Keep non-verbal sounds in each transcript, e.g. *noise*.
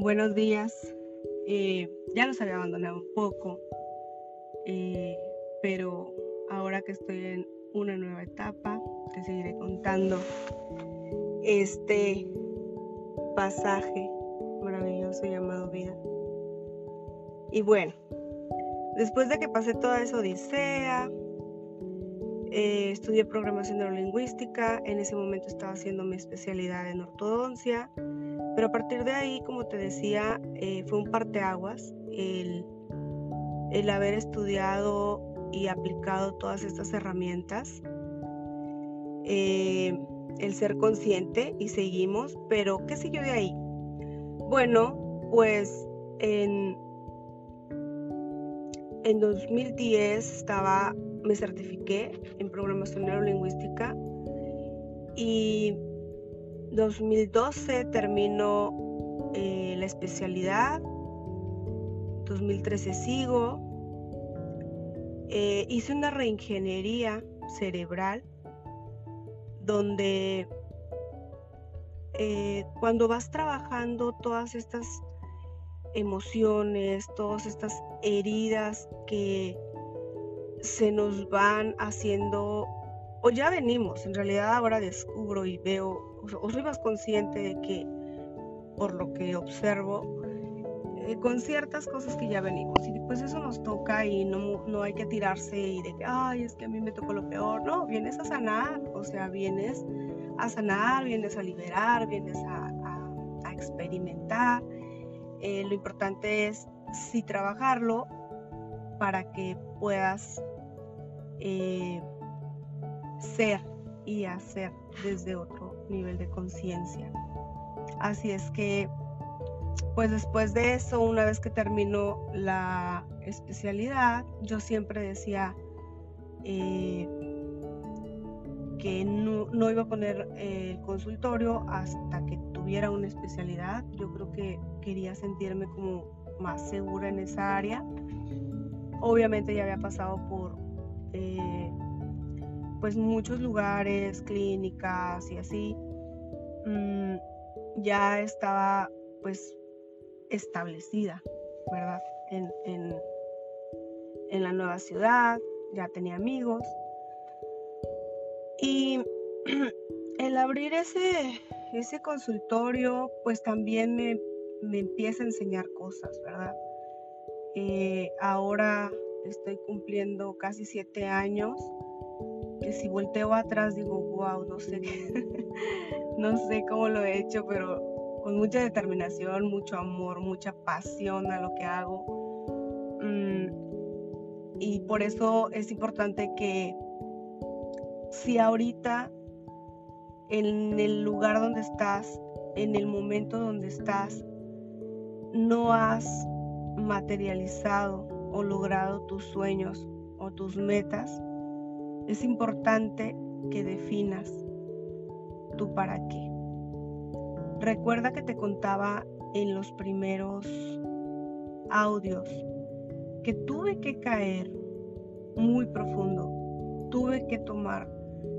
buenos días. Eh, ya los había abandonado un poco, eh, pero ahora que estoy en una nueva etapa, te seguiré contando este pasaje maravilloso llamado vida. Y bueno, después de que pasé toda esa odisea, eh, estudié programación neurolingüística, en ese momento estaba haciendo mi especialidad en ortodoncia, pero a partir de ahí, como te decía, eh, fue un parteaguas el, el haber estudiado y aplicado todas estas herramientas, eh, el ser consciente y seguimos, pero ¿qué siguió de ahí? Bueno, pues en, en 2010 estaba, me certifiqué en programación neurolingüística y 2012 terminó eh, la especialidad, 2013 sigo, eh, hice una reingeniería cerebral donde eh, cuando vas trabajando todas estas emociones, todas estas heridas que se nos van haciendo, o ya venimos, en realidad ahora descubro y veo, soy más consciente de que por lo que observo, eh, con ciertas cosas que ya venimos. Y pues eso nos toca y no, no hay que tirarse y de que, ay, es que a mí me tocó lo peor. No, vienes a sanar, o sea, vienes a sanar, vienes a liberar, vienes a, experimentar. Eh, lo importante es sí trabajarlo para que puedas eh, ser y hacer desde otro nivel de conciencia. Así es que pues después de eso, una vez que terminó la especialidad, yo siempre decía eh, que no, iba a poner el consultorio hasta que tuviera una especialidad. Yo creo que quería sentirme como más segura en esa área. Obviamente ya había pasado por eh, pues muchos lugares, clínicas y así. Mm, ya estaba pues establecida, ¿verdad? En, en, la nueva ciudad, ya tenía amigos. Y *clears throat* el abrir ese, ese consultorio, pues también me, empieza a enseñar cosas, ¿verdad? Eh, ahora estoy cumpliendo casi siete años, que si volteo atrás digo, wow, no sé, *laughs* no sé cómo lo he hecho, pero con mucha determinación, mucho amor, mucha pasión a lo que hago. Mm, y por eso es importante que si ahorita en el lugar donde estás, en el momento donde estás, no has materializado o logrado tus sueños o tus metas, es importante que definas tu para qué. Recuerda que te contaba en los primeros audios que tuve que caer muy profundo, tuve que tomar,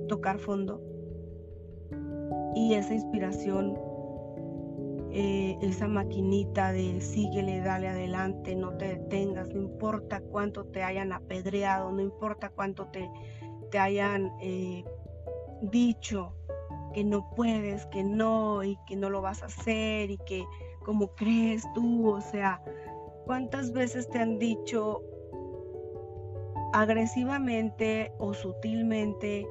tocar fondo y esa inspiración, eh, esa maquinita de síguele, dale adelante, no te detengas, no importa cuánto te hayan apedreado, no importa cuánto te, te hayan eh, dicho, que no puedes, que no, y que no lo vas a hacer, y que como crees tú, o sea, ¿cuántas veces te han dicho agresivamente o sutilmente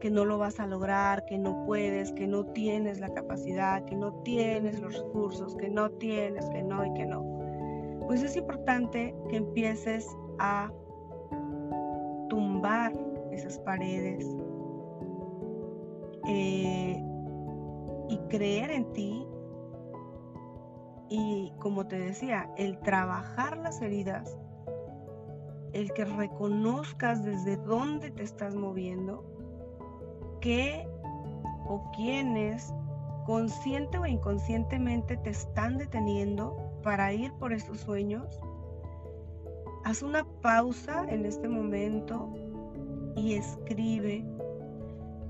que no lo vas a lograr, que no puedes, que no tienes la capacidad, que no tienes los recursos, que no tienes, que no y que no? Pues es importante que empieces a tumbar esas paredes, eh, y creer en ti. Y como te decía, el trabajar las heridas, el que reconozcas desde dónde te estás moviendo, qué o quiénes consciente o inconscientemente te están deteniendo para ir por estos sueños. Haz una pausa en este momento y escribe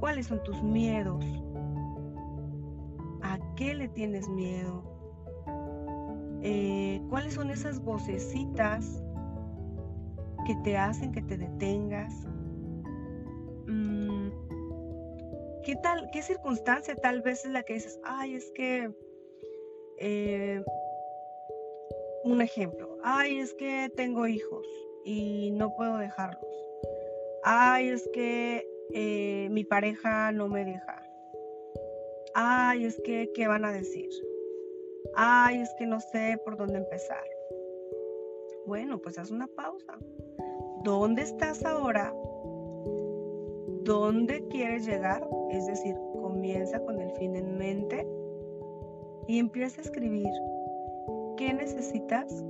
¿Cuáles son tus miedos? ¿A qué le tienes miedo? Eh, ¿Cuáles son esas vocecitas que te hacen que te detengas? Mm, ¿Qué tal, qué circunstancia tal vez es la que dices, ay, es que, eh, un ejemplo, ay, es que tengo hijos y no puedo dejarlos. Ay, es que eh, mi pareja no me deja. Ay, es que, ¿qué van a decir? Ay, es que no sé por dónde empezar. Bueno, pues haz una pausa. ¿Dónde estás ahora? ¿Dónde quieres llegar? Es decir, comienza con el fin en mente y empieza a escribir qué necesitas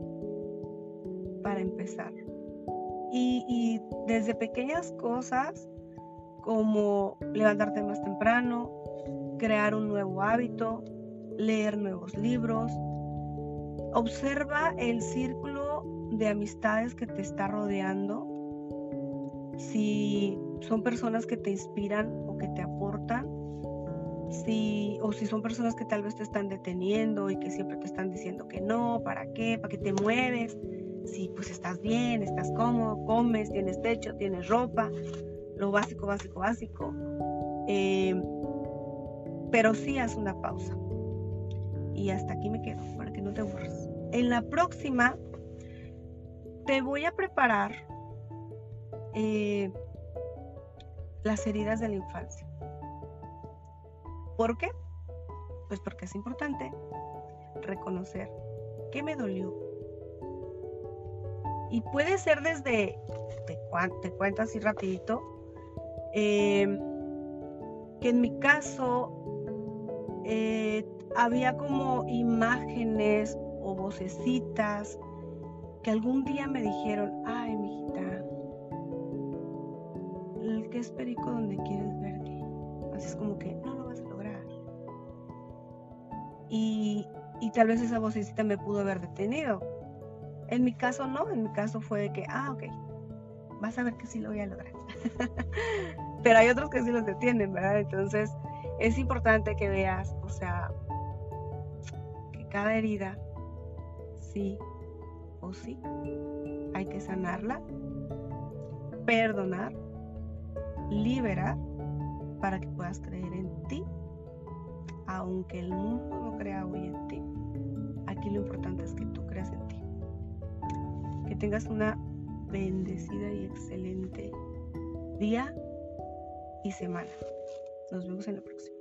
para empezar. Y, desde pequeñas cosas como levantarte más temprano, crear un nuevo hábito, leer nuevos libros. Observa el círculo de amistades que te está rodeando. Si son personas que te inspiran o que te aportan, si, o si son personas que tal vez te están deteniendo y que siempre te están diciendo que no, ¿para qué? ¿Para qué te mueves? Si pues estás bien, estás cómodo, comes, tienes techo, tienes ropa, lo básico, básico, básico. Eh, pero sí haz una pausa. Y hasta aquí me quedo, para que no te aburras. En la próxima te voy a preparar eh, las heridas de la infancia. ¿Por qué? Pues porque es importante reconocer qué me dolió. Y puede ser desde, te, cuento así rapidito, eh, que en mi caso eh, había como imágenes o vocecitas que algún día me dijeron, ay, mijita, el que es perico donde quieres verte. Así es como que no lo vas a lograr. Y, y tal vez esa vocecita me pudo haber detenido. En mi caso no, en mi caso fue de que, ah, ok, vas a ver que sí lo voy a lograr. *laughs* Pero hay otros que sí los detienen, ¿verdad? Entonces, es importante que veas, o sea, que cada herida, sí o sí, hay que sanarla, perdonar, liberar, para que puedas creer en ti, aunque el mundo no crea hoy en ti. Aquí lo importante es que Que tengas una bendecida y excelente día y semana. Nos vemos en la próxima.